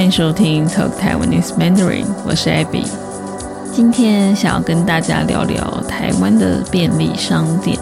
欢迎收听 Talk Taiwanese Mandarin，我是 Abby。今天想要跟大家聊聊台湾的便利商店。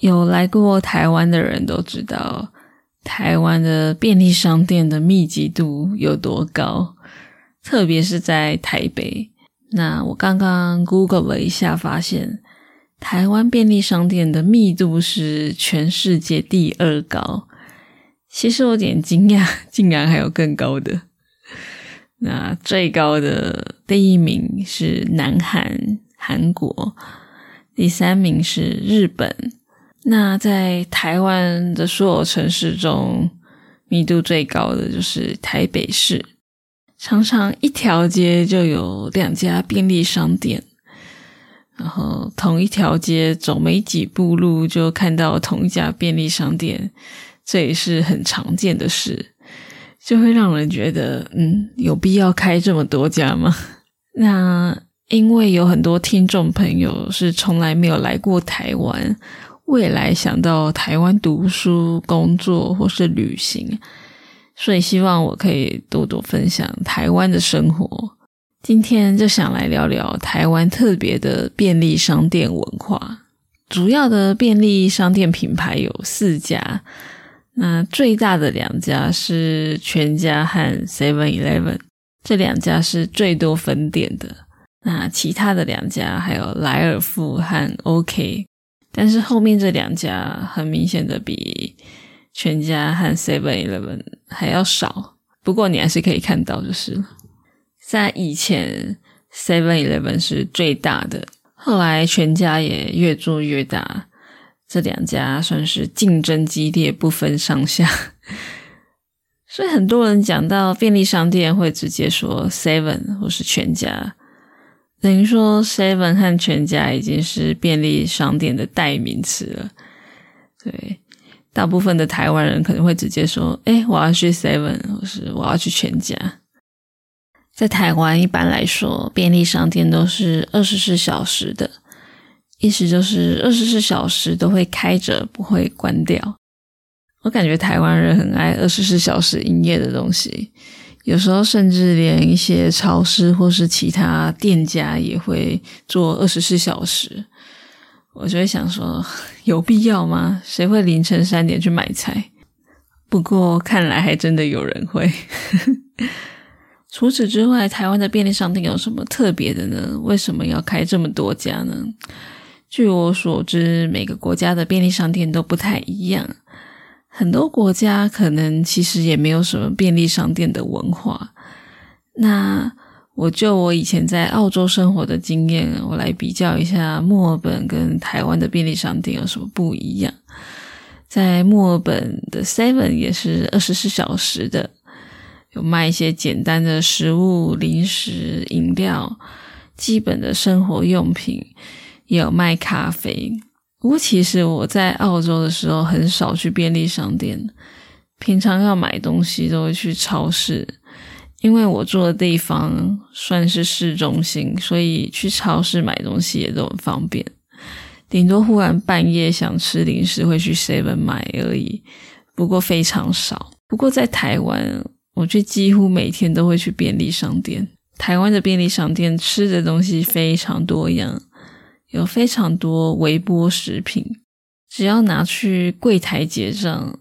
有来过台湾的人都知道，台湾的便利商店的密集度有多高，特别是在台北。那我刚刚 Google 了一下，发现。台湾便利商店的密度是全世界第二高，其实我有点惊讶，竟然还有更高的。那最高的第一名是南韩，韩国；第三名是日本。那在台湾的所有城市中，密度最高的就是台北市，常常一条街就有两家便利商店。然后同一条街走没几步路就看到同一家便利商店，这也是很常见的事，就会让人觉得，嗯，有必要开这么多家吗？那因为有很多听众朋友是从来没有来过台湾，未来想到台湾读书、工作或是旅行，所以希望我可以多多分享台湾的生活。今天就想来聊聊台湾特别的便利商店文化。主要的便利商店品牌有四家，那最大的两家是全家和 Seven Eleven，这两家是最多分店的。那其他的两家还有莱尔富和 OK，但是后面这两家很明显的比全家和 Seven Eleven 还要少。不过你还是可以看到就是了。在以前，Seven Eleven 是最大的，后来全家也越做越大，这两家算是竞争激烈，不分上下。所以很多人讲到便利商店，会直接说 Seven 或是全家，等于说 Seven 和全家已经是便利商店的代名词了。对，大部分的台湾人可能会直接说：“哎，我要去 Seven，或是我要去全家。”在台湾，一般来说，便利商店都是二十四小时的，意思就是二十四小时都会开着，不会关掉。我感觉台湾人很爱二十四小时营业的东西，有时候甚至连一些超市或是其他店家也会做二十四小时。我就会想说，有必要吗？谁会凌晨三点去买菜？不过看来还真的有人会。除此之外，台湾的便利商店有什么特别的呢？为什么要开这么多家呢？据我所知，每个国家的便利商店都不太一样。很多国家可能其实也没有什么便利商店的文化。那我就我以前在澳洲生活的经验，我来比较一下墨尔本跟台湾的便利商店有什么不一样。在墨尔本的 Seven 也是二十四小时的。有卖一些简单的食物、零食、饮料、基本的生活用品，也有卖咖啡。不过，其实我在澳洲的时候很少去便利商店，平常要买东西都会去超市，因为我住的地方算是市中心，所以去超市买东西也都很方便。顶多忽然半夜想吃零食，会去 Seven 买而已。不过非常少。不过在台湾。我却几乎每天都会去便利商店。台湾的便利商店吃的东西非常多样，有非常多微波食品，只要拿去柜台结账，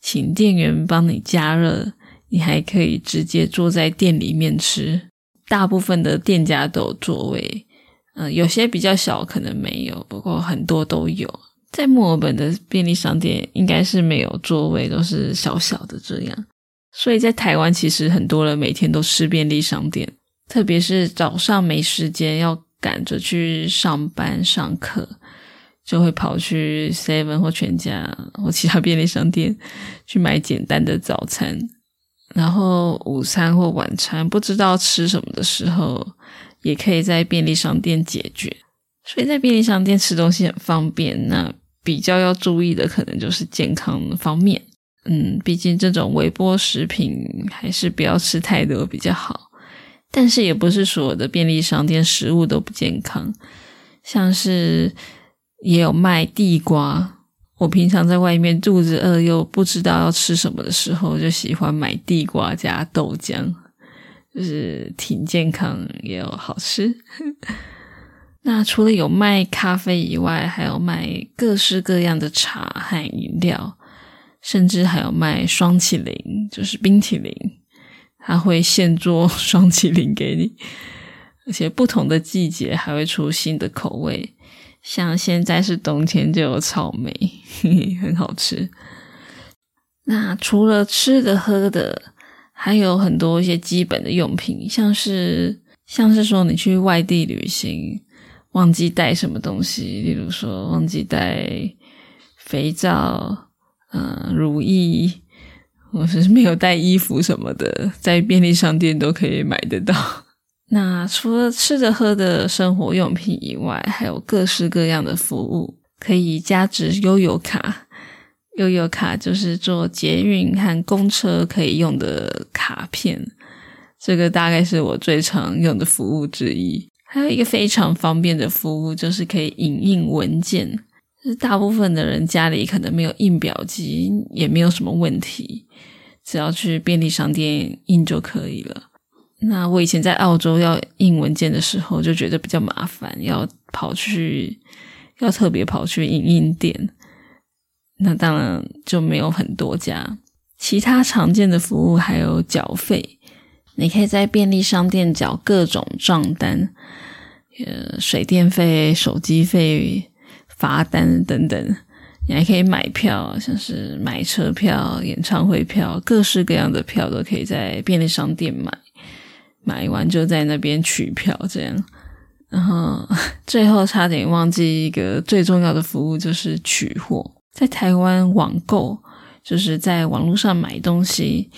请店员帮你加热，你还可以直接坐在店里面吃。大部分的店家都有座位，嗯，有些比较小可能没有，不过很多都有。在墨尔本的便利商店应该是没有座位，都是小小的这样。所以在台湾，其实很多人每天都吃便利商店，特别是早上没时间要赶着去上班上课，就会跑去 Seven 或全家或其他便利商店去买简单的早餐，然后午餐或晚餐不知道吃什么的时候，也可以在便利商店解决。所以在便利商店吃东西很方便。那比较要注意的，可能就是健康方面。嗯，毕竟这种微波食品还是不要吃太多比较好。但是也不是所有的便利商店食物都不健康，像是也有卖地瓜，我平常在外面肚子饿又不知道要吃什么的时候，就喜欢买地瓜加豆浆，就是挺健康也有好吃。那除了有卖咖啡以外，还有卖各式各样的茶和饮料，甚至还有卖双淇淋，就是冰淇淋，他会现做双淇淋给你，而且不同的季节还会出新的口味。像现在是冬天，就有草莓，很好吃。那除了吃的喝的，还有很多一些基本的用品，像是像是说你去外地旅行，忘记带什么东西，例如说忘记带肥皂、嗯乳液，或是没有带衣服什么的，在便利商店都可以买得到。那除了吃的喝的生活用品以外，还有各式各样的服务可以加值悠游卡。悠游卡就是做捷运和公车可以用的卡片，这个大概是我最常用的服务之一。还有一个非常方便的服务，就是可以影印文件。大部分的人家里可能没有印表机，也没有什么问题，只要去便利商店印就可以了。那我以前在澳洲要印文件的时候，就觉得比较麻烦，要跑去，要特别跑去影印店。那当然就没有很多家。其他常见的服务还有缴费，你可以在便利商店缴各种账单，呃，水电费、手机费、罚单等等。你还可以买票，像是买车票、演唱会票，各式各样的票都可以在便利商店买。买完就在那边取票，这样，然后 最后差点忘记一个最重要的服务，就是取货。在台湾网购，就是在网络上买东西。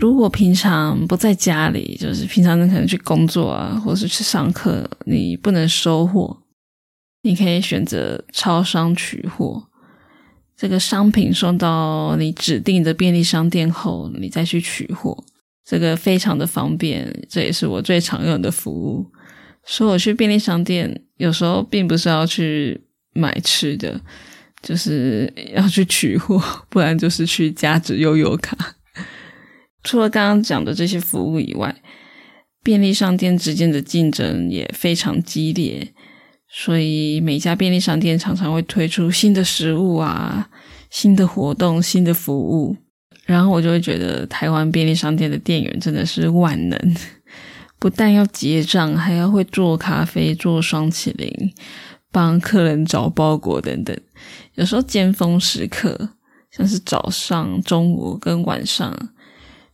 如果平常不在家里，就是平常你可能去工作啊，或是去上课，你不能收货，你可以选择超商取货。这个商品送到你指定的便利商店后，你再去取货。这个非常的方便，这也是我最常用的服务。说我去便利商店，有时候并不是要去买吃的，就是要去取货，不然就是去加值悠游卡。除了刚刚讲的这些服务以外，便利商店之间的竞争也非常激烈，所以每家便利商店常常会推出新的食物啊、新的活动、新的服务。然后我就会觉得台湾便利商店的店员真的是万能，不但要结账，还要会做咖啡、做双起灵，帮客人找包裹等等。有时候尖峰时刻，像是早上、中午跟晚上，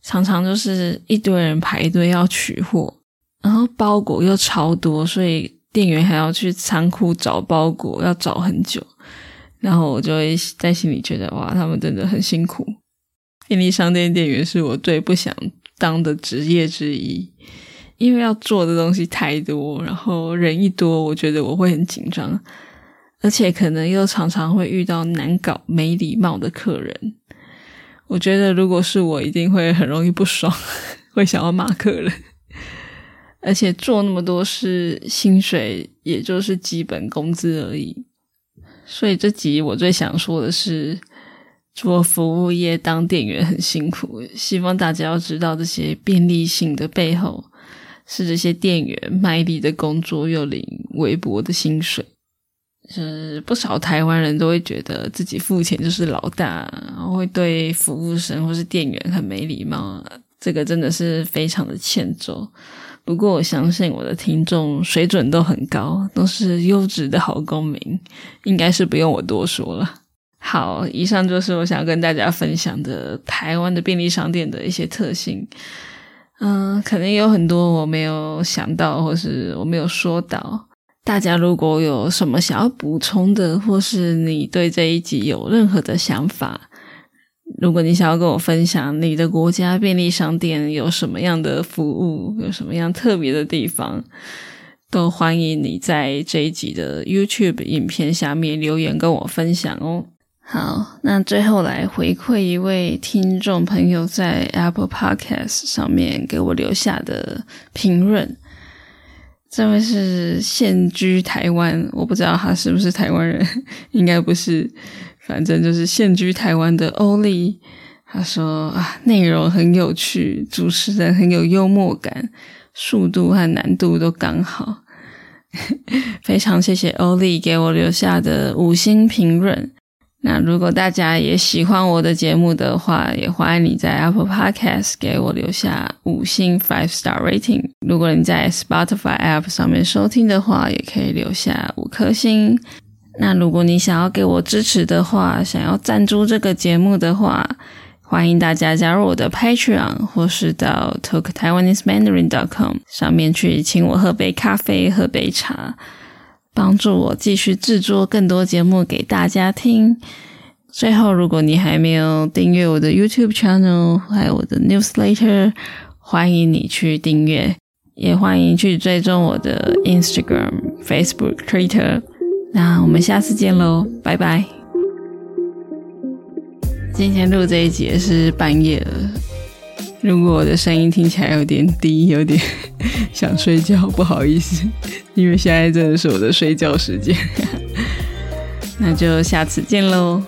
常常就是一堆人排队要取货，然后包裹又超多，所以店员还要去仓库找包裹，要找很久。然后我就会在心里觉得，哇，他们真的很辛苦。便利商店店员是我最不想当的职业之一，因为要做的东西太多，然后人一多，我觉得我会很紧张，而且可能又常常会遇到难搞、没礼貌的客人。我觉得如果是我，一定会很容易不爽，会想要骂客人。而且做那么多事，薪水也就是基本工资而已。所以这集我最想说的是。做服务业当店员很辛苦，希望大家要知道这些便利性的背后，是这些店员卖力的工作又领微薄的薪水。是不少台湾人都会觉得自己付钱就是老大，然后会对服务生或是店员很没礼貌，这个真的是非常的欠揍。不过我相信我的听众水准都很高，都是优质的好公民，应该是不用我多说了。好，以上就是我想跟大家分享的台湾的便利商店的一些特性。嗯，可能有很多我没有想到，或是我没有说到。大家如果有什么想要补充的，或是你对这一集有任何的想法，如果你想要跟我分享你的国家便利商店有什么样的服务，有什么样特别的地方，都欢迎你在这一集的 YouTube 影片下面留言跟我分享哦。好，那最后来回馈一位听众朋友在 Apple Podcast 上面给我留下的评论。这位是现居台湾，我不知道他是不是台湾人，应该不是。反正就是现居台湾的欧丽，他说啊，内容很有趣，主持人很有幽默感，速度和难度都刚好。非常谢谢欧丽给我留下的五星评论。那如果大家也喜欢我的节目的话，也欢迎你在 Apple Podcast 给我留下五星 five star rating。如果你在 Spotify app 上面收听的话，也可以留下五颗星。那如果你想要给我支持的话，想要赞助这个节目的话，欢迎大家加入我的 Patreon，或是到 talktaiwanesemandarin.com 上面去请我喝杯咖啡、喝杯茶。帮助我继续制作更多节目给大家听。最后，如果你还没有订阅我的 YouTube channel，还有我的 Newsletter，欢迎你去订阅，也欢迎去追踪我的 Instagram、Facebook、Twitter。那我们下次见喽，拜拜！今天录这一节是半夜了。如果我的声音听起来有点低，有点 想睡觉，不好意思，因为现在真的是我的睡觉时间。那就下次见喽。